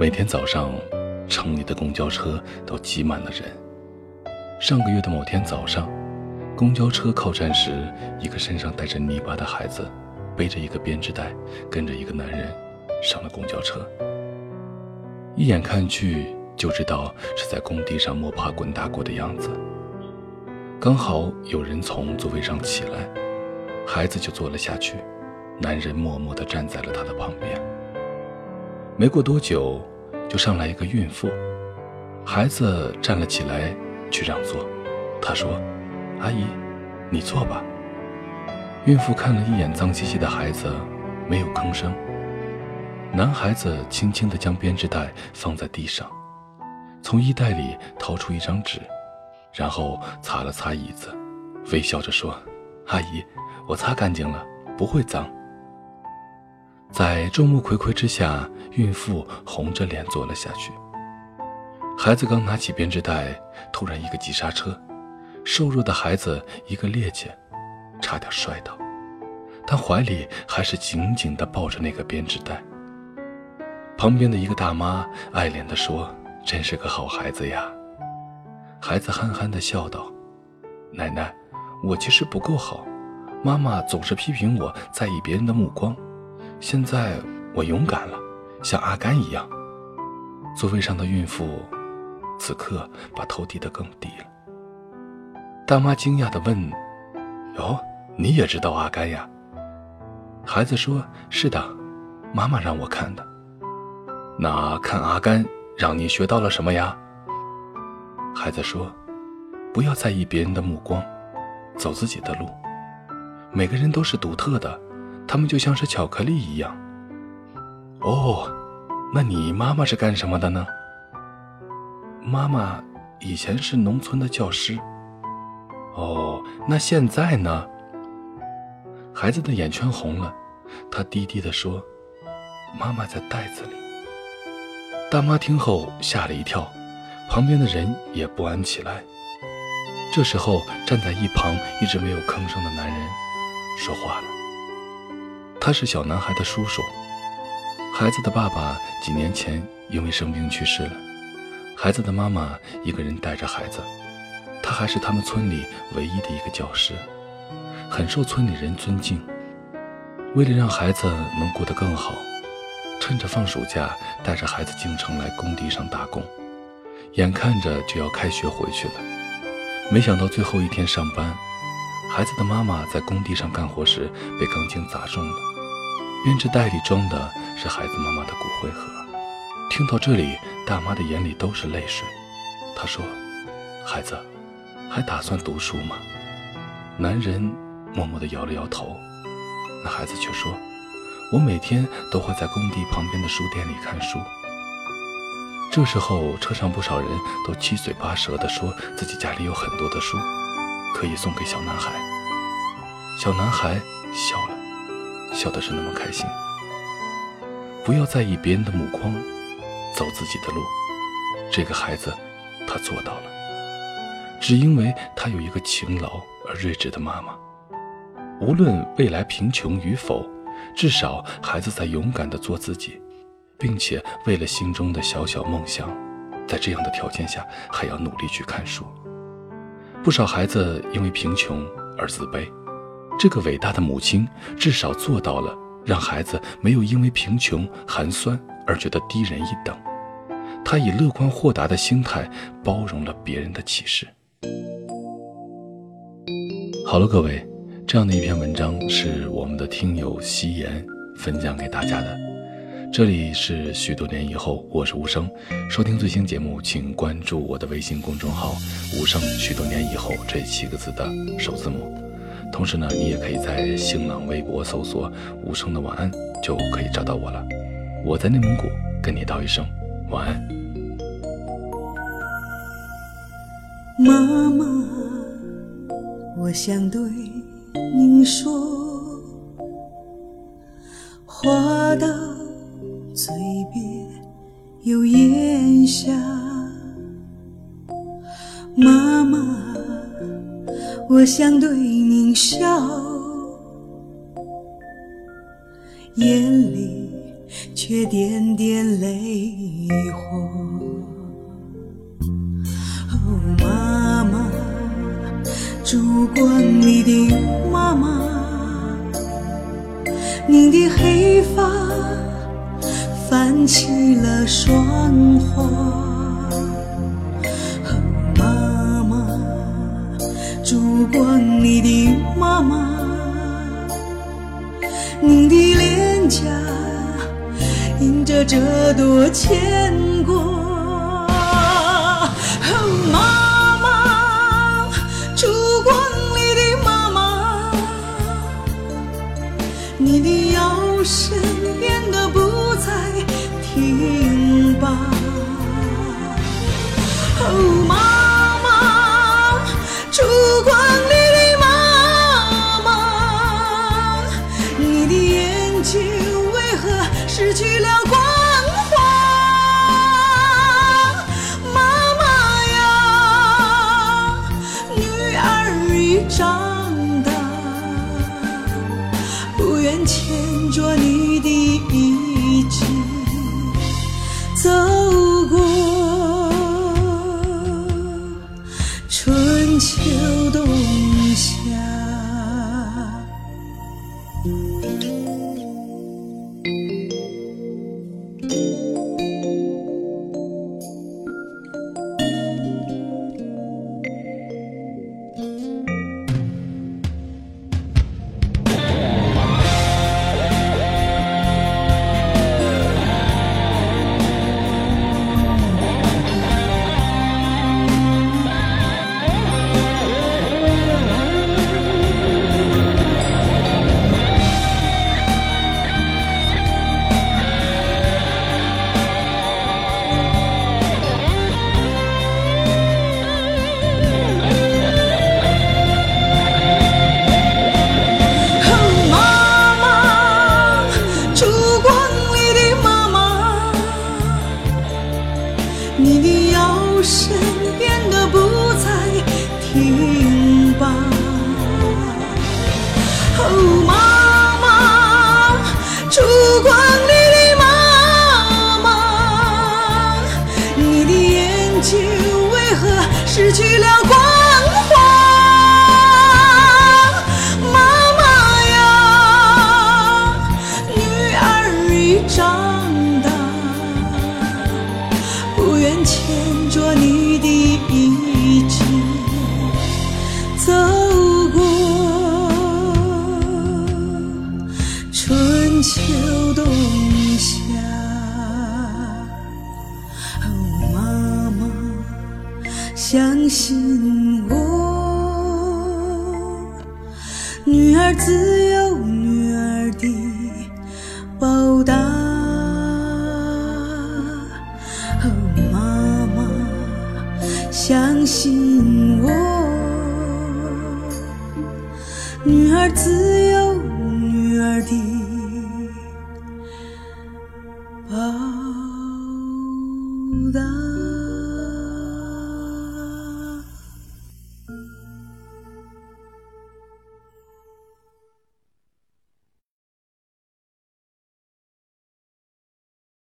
每天早上，城里的公交车都挤满了人。上个月的某天早上，公交车靠站时，一个身上带着泥巴的孩子，背着一个编织袋，跟着一个男人上了公交车。一眼看去就知道是在工地上摸爬滚打过的样子。刚好有人从座位上起来，孩子就坐了下去，男人默默地站在了他的旁边。没过多久，就上来一个孕妇，孩子站了起来去让座。他说：“阿姨，你坐吧。”孕妇看了一眼脏兮兮的孩子，没有吭声。男孩子轻轻地将编织袋放在地上，从衣袋里掏出一张纸，然后擦了擦椅子，微笑着说：“阿姨，我擦干净了，不会脏。”在众目睽睽之下，孕妇红着脸坐了下去。孩子刚拿起编织袋，突然一个急刹车，瘦弱的孩子一个趔趄，差点摔倒，但怀里还是紧紧地抱着那个编织袋。旁边的一个大妈爱怜地说：“真是个好孩子呀。”孩子憨憨地笑道：“奶奶，我其实不够好，妈妈总是批评我在意别人的目光。”现在我勇敢了，像阿甘一样。座位上的孕妇此刻把头低得更低了。大妈惊讶地问：“哟，你也知道阿甘呀？”孩子说：“是的，妈妈让我看的。”那看阿甘让你学到了什么呀？孩子说：“不要在意别人的目光，走自己的路。每个人都是独特的。”他们就像是巧克力一样。哦，那你妈妈是干什么的呢？妈妈以前是农村的教师。哦，那现在呢？孩子的眼圈红了，他低低的说：“妈妈在袋子里。”大妈听后吓了一跳，旁边的人也不安起来。这时候，站在一旁一直没有吭声的男人说话了。他是小男孩的叔叔，孩子的爸爸几年前因为生病去世了，孩子的妈妈一个人带着孩子，他还是他们村里唯一的一个教师，很受村里人尊敬。为了让孩子能过得更好，趁着放暑假带着孩子进城来工地上打工，眼看着就要开学回去了，没想到最后一天上班，孩子的妈妈在工地上干活时被钢筋砸中了。编织袋里装的是孩子妈妈的骨灰盒。听到这里，大妈的眼里都是泪水。她说：“孩子，还打算读书吗？”男人默默地摇了摇头。那孩子却说：“我每天都会在工地旁边的书店里看书。”这时候，车上不少人都七嘴八舌地说自己家里有很多的书，可以送给小男孩。小男孩笑了。笑的是那么开心。不要在意别人的目光，走自己的路。这个孩子，他做到了，只因为他有一个勤劳而睿智的妈妈。无论未来贫穷与否，至少孩子在勇敢地做自己，并且为了心中的小小梦想，在这样的条件下还要努力去看书。不少孩子因为贫穷而自卑。这个伟大的母亲至少做到了，让孩子没有因为贫穷寒酸而觉得低人一等。她以乐观豁达的心态包容了别人的歧视。好了，各位，这样的一篇文章是我们的听友夕颜分享给大家的。这里是许多年以后，我是无声。收听最新节目，请关注我的微信公众号“无声”。许多年以后这七个字的首字母。同时呢，你也可以在新浪微博搜索“无声的晚安”，就可以找到我了。我在内蒙古跟你道一声晚安。妈妈，我想对你说，话到嘴边又咽下，妈妈。我想对笑，眼里却点点泪花。哦，妈妈，烛光里的妈妈，您的黑发泛起了霜花。烛光里的妈妈，您的脸颊。印着这朵牵挂，妈妈，烛光里的妈妈，你的腰身秋冬夏，妈妈，相信我，女儿自有女儿的报答。妈妈相信我，女儿自。Oh.